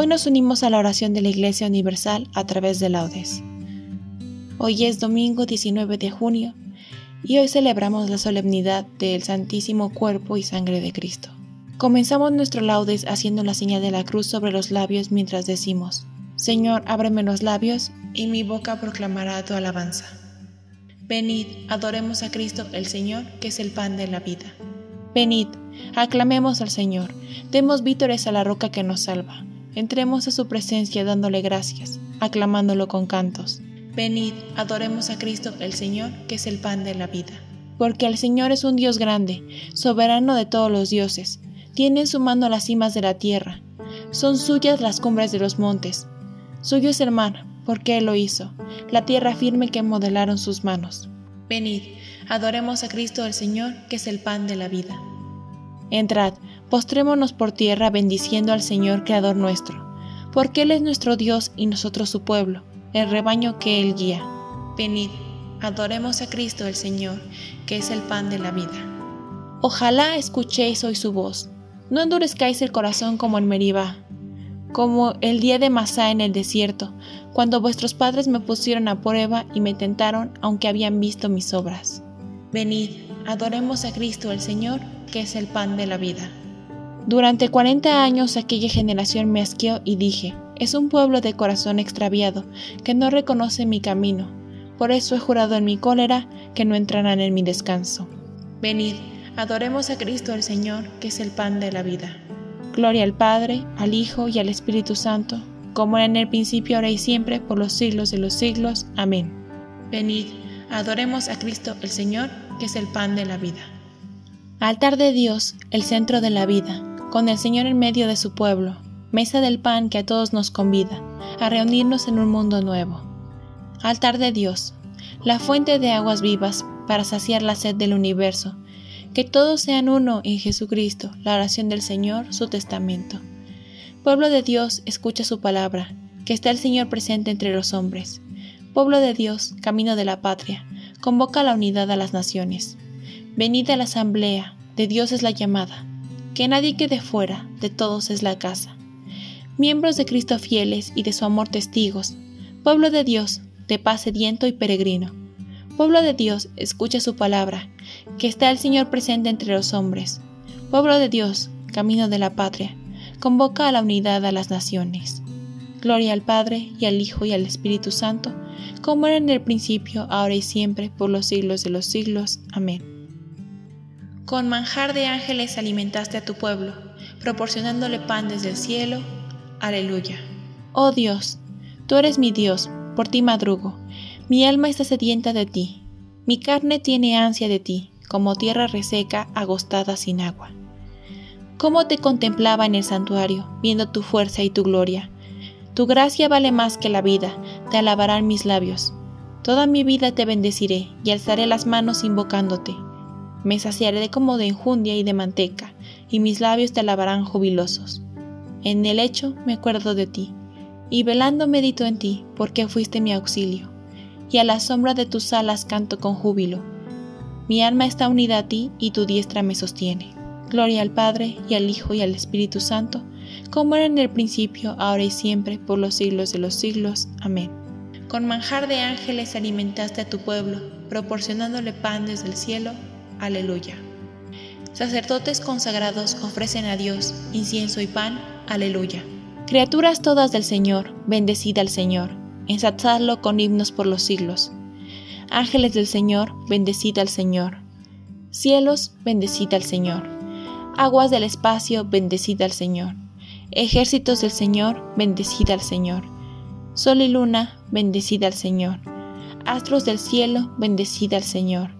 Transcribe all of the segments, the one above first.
Hoy nos unimos a la oración de la Iglesia Universal a través de laudes. Hoy es domingo 19 de junio y hoy celebramos la solemnidad del Santísimo Cuerpo y Sangre de Cristo. Comenzamos nuestro laudes haciendo la señal de la cruz sobre los labios mientras decimos, Señor, ábreme los labios y mi boca proclamará tu alabanza. Venid, adoremos a Cristo el Señor, que es el pan de la vida. Venid, aclamemos al Señor, demos vítores a la roca que nos salva. Entremos a su presencia dándole gracias, aclamándolo con cantos. Venid, adoremos a Cristo el Señor, que es el pan de la vida. Porque el Señor es un Dios grande, soberano de todos los dioses. Tiene en su mano las cimas de la tierra. Son suyas las cumbres de los montes. Suyo es el mar, porque Él lo hizo, la tierra firme que modelaron sus manos. Venid, adoremos a Cristo el Señor, que es el pan de la vida. Entrad, postrémonos por tierra bendiciendo al Señor Creador nuestro, porque Él es nuestro Dios y nosotros su pueblo, el rebaño que Él guía. Venid, adoremos a Cristo el Señor, que es el pan de la vida. Ojalá escuchéis hoy su voz, no endurezcáis el corazón como en Meribá, como el día de Masá en el desierto, cuando vuestros padres me pusieron a prueba y me tentaron aunque habían visto mis obras. Venid, adoremos a Cristo el Señor, que es el pan de la vida. Durante cuarenta años aquella generación me asqueó y dije, es un pueblo de corazón extraviado, que no reconoce mi camino. Por eso he jurado en mi cólera que no entrarán en mi descanso. Venid, adoremos a Cristo el Señor, que es el pan de la vida. Gloria al Padre, al Hijo y al Espíritu Santo, como era en el principio, ahora y siempre, por los siglos de los siglos. Amén. Venid, adoremos a Cristo el Señor, que es el pan de la vida. Altar de Dios, el centro de la vida, con el Señor en medio de su pueblo, mesa del pan que a todos nos convida a reunirnos en un mundo nuevo. Altar de Dios, la fuente de aguas vivas para saciar la sed del universo, que todos sean uno en Jesucristo, la oración del Señor, su testamento. Pueblo de Dios, escucha su palabra, que está el Señor presente entre los hombres. Pueblo de Dios, camino de la patria, convoca la unidad a las naciones. Venid a la asamblea, de Dios es la llamada, que nadie quede fuera, de todos es la casa. Miembros de Cristo fieles y de su amor testigos, pueblo de Dios, de paz sediento y peregrino. Pueblo de Dios, escucha su palabra, que está el Señor presente entre los hombres. Pueblo de Dios, camino de la patria, convoca a la unidad a las naciones. Gloria al Padre, y al Hijo, y al Espíritu Santo, como era en el principio, ahora y siempre, por los siglos de los siglos. Amén. Con manjar de ángeles alimentaste a tu pueblo, proporcionándole pan desde el cielo. Aleluya. Oh Dios, tú eres mi Dios, por ti madrugo. Mi alma está sedienta de ti. Mi carne tiene ansia de ti, como tierra reseca, agostada sin agua. ¿Cómo te contemplaba en el santuario, viendo tu fuerza y tu gloria? Tu gracia vale más que la vida, te alabarán mis labios. Toda mi vida te bendeciré y alzaré las manos invocándote. Me saciaré como de enjundia y de manteca, y mis labios te alabarán jubilosos. En el lecho me acuerdo de ti, y velando medito en ti, porque fuiste mi auxilio, y a la sombra de tus alas canto con júbilo. Mi alma está unida a ti y tu diestra me sostiene. Gloria al Padre, y al Hijo, y al Espíritu Santo, como era en el principio, ahora y siempre, por los siglos de los siglos. Amén. Con manjar de ángeles alimentaste a tu pueblo, proporcionándole pan desde el cielo. Aleluya. Sacerdotes consagrados ofrecen a Dios incienso y pan. Aleluya. Criaturas todas del Señor, bendecida al Señor, ensalzadlo con himnos por los siglos. Ángeles del Señor, bendecida al Señor. Cielos, bendecida al Señor. Aguas del espacio, bendecida al Señor. Ejércitos del Señor, bendecida al Señor. Sol y luna, bendecida al Señor. Astros del cielo, bendecida al Señor.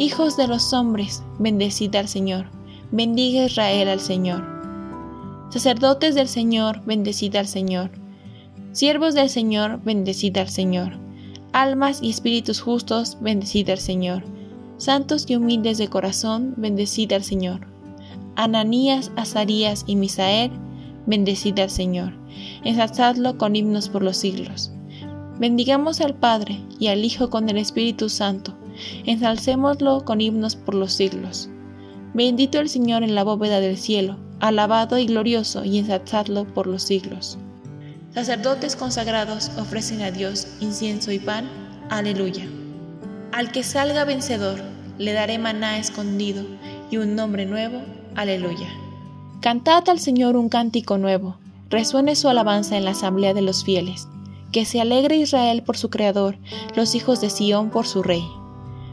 Hijos de los hombres, bendecida al Señor. Bendiga Israel al Señor Sacerdotes del Señor, bendecida al Señor. Siervos del Señor, bendecida al Señor. Almas y espíritus justos, bendecida al Señor. Santos y humildes de corazón, bendecida al Señor. Ananías, Azarías y Misael, bendecida al Señor. Ensalzadlo con himnos por los siglos. Bendigamos al Padre y al Hijo con el Espíritu Santo. Ensalcémoslo con himnos por los siglos. Bendito el Señor en la bóveda del cielo alabado y glorioso y ensalzadlo por los siglos. Sacerdotes consagrados ofrecen a Dios incienso y pan. Aleluya. Al que salga vencedor, le daré maná escondido y un nombre nuevo. Aleluya. Cantad al Señor un cántico nuevo, resuene su alabanza en la asamblea de los fieles. Que se alegre Israel por su Creador, los hijos de Sión por su Rey.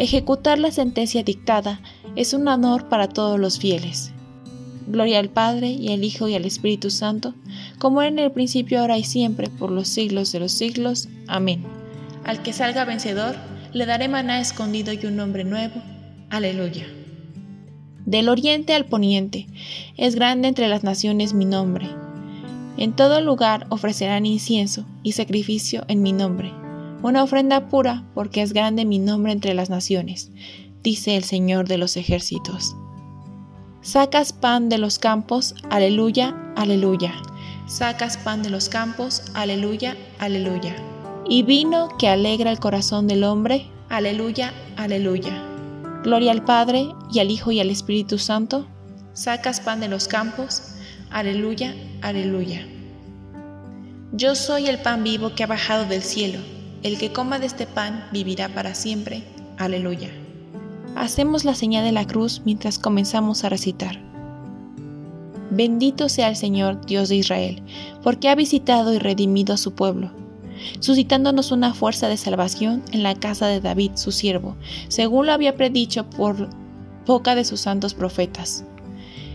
Ejecutar la sentencia dictada es un honor para todos los fieles. Gloria al Padre y al Hijo y al Espíritu Santo, como en el principio, ahora y siempre, por los siglos de los siglos. Amén. Al que salga vencedor, le daré maná escondido y un nombre nuevo. Aleluya. Del oriente al poniente, es grande entre las naciones mi nombre. En todo lugar ofrecerán incienso y sacrificio en mi nombre, una ofrenda pura, porque es grande mi nombre entre las naciones, dice el Señor de los ejércitos. Sacas pan de los campos, aleluya, aleluya. Sacas pan de los campos, aleluya, aleluya. Y vino que alegra el corazón del hombre, aleluya, aleluya. Gloria al Padre, y al Hijo, y al Espíritu Santo. Sacas pan de los campos, aleluya, aleluya. Yo soy el pan vivo que ha bajado del cielo. El que coma de este pan vivirá para siempre. Aleluya. Hacemos la señal de la cruz mientras comenzamos a recitar. Bendito sea el Señor, Dios de Israel, porque ha visitado y redimido a su pueblo, suscitándonos una fuerza de salvación en la casa de David, su siervo, según lo había predicho por boca de sus santos profetas.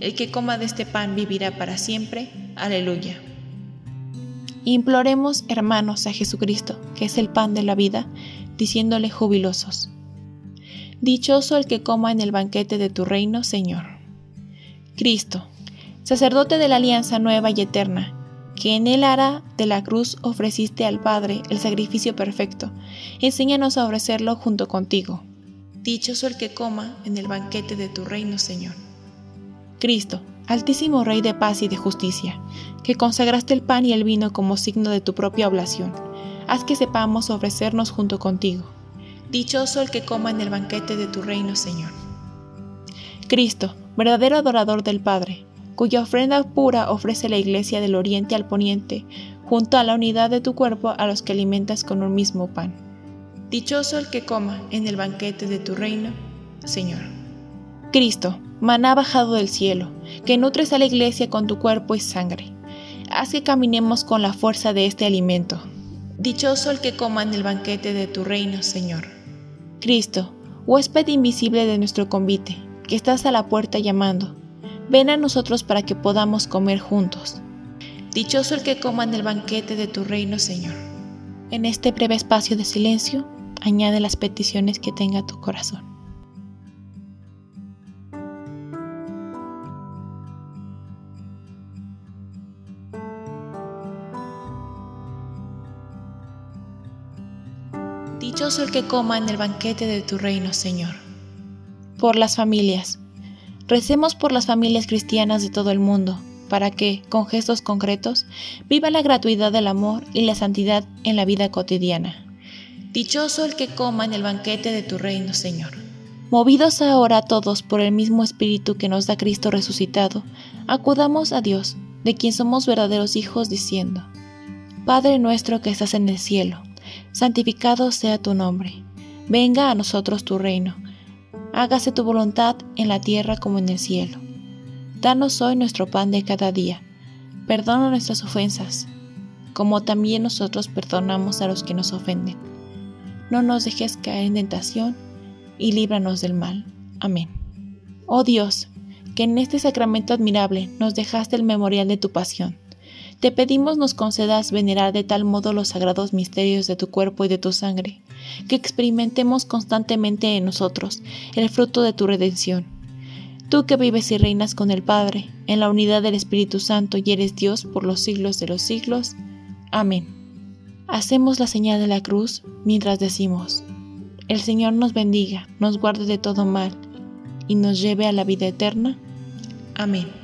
El que coma de este pan vivirá para siempre. Aleluya. Imploremos, hermanos, a Jesucristo, que es el pan de la vida, diciéndole jubilosos. Dichoso el que coma en el banquete de tu reino, Señor. Cristo, sacerdote de la alianza nueva y eterna, que en el ara de la cruz ofreciste al Padre el sacrificio perfecto, enséñanos a ofrecerlo junto contigo. Dichoso el que coma en el banquete de tu reino, Señor. Cristo, Altísimo Rey de paz y de justicia, que consagraste el pan y el vino como signo de tu propia oblación, haz que sepamos ofrecernos junto contigo. Dichoso el que coma en el banquete de tu reino, Señor. Cristo, verdadero adorador del Padre, cuya ofrenda pura ofrece la Iglesia del Oriente al Poniente, junto a la unidad de tu cuerpo a los que alimentas con un mismo pan. Dichoso el que coma en el banquete de tu reino, Señor. Cristo, maná bajado del cielo, que nutres a la iglesia con tu cuerpo y sangre. Haz que caminemos con la fuerza de este alimento. Dichoso el que coma en el banquete de tu reino, Señor. Cristo, huésped invisible de nuestro convite, que estás a la puerta llamando, ven a nosotros para que podamos comer juntos. Dichoso el que coma en el banquete de tu reino, Señor. En este breve espacio de silencio, añade las peticiones que tenga tu corazón. El que coma en el banquete de tu reino, Señor. Por las familias. Recemos por las familias cristianas de todo el mundo, para que, con gestos concretos, viva la gratuidad del amor y la santidad en la vida cotidiana. Dichoso el que coma en el banquete de tu reino, Señor. Movidos ahora todos por el mismo Espíritu que nos da Cristo resucitado, acudamos a Dios, de quien somos verdaderos hijos, diciendo, Padre nuestro que estás en el cielo, santificado sea tu nombre. Venga a nosotros tu reino. Hágase tu voluntad en la tierra como en el cielo. Danos hoy nuestro pan de cada día. Perdona nuestras ofensas, como también nosotros perdonamos a los que nos ofenden. No nos dejes caer en tentación y líbranos del mal. Amén. Oh Dios, que en este sacramento admirable nos dejaste el memorial de tu pasión te pedimos nos concedas venerar de tal modo los sagrados misterios de tu cuerpo y de tu sangre, que experimentemos constantemente en nosotros el fruto de tu redención. Tú que vives y reinas con el Padre, en la unidad del Espíritu Santo y eres Dios por los siglos de los siglos. Amén. Hacemos la señal de la cruz mientras decimos, el Señor nos bendiga, nos guarde de todo mal y nos lleve a la vida eterna. Amén.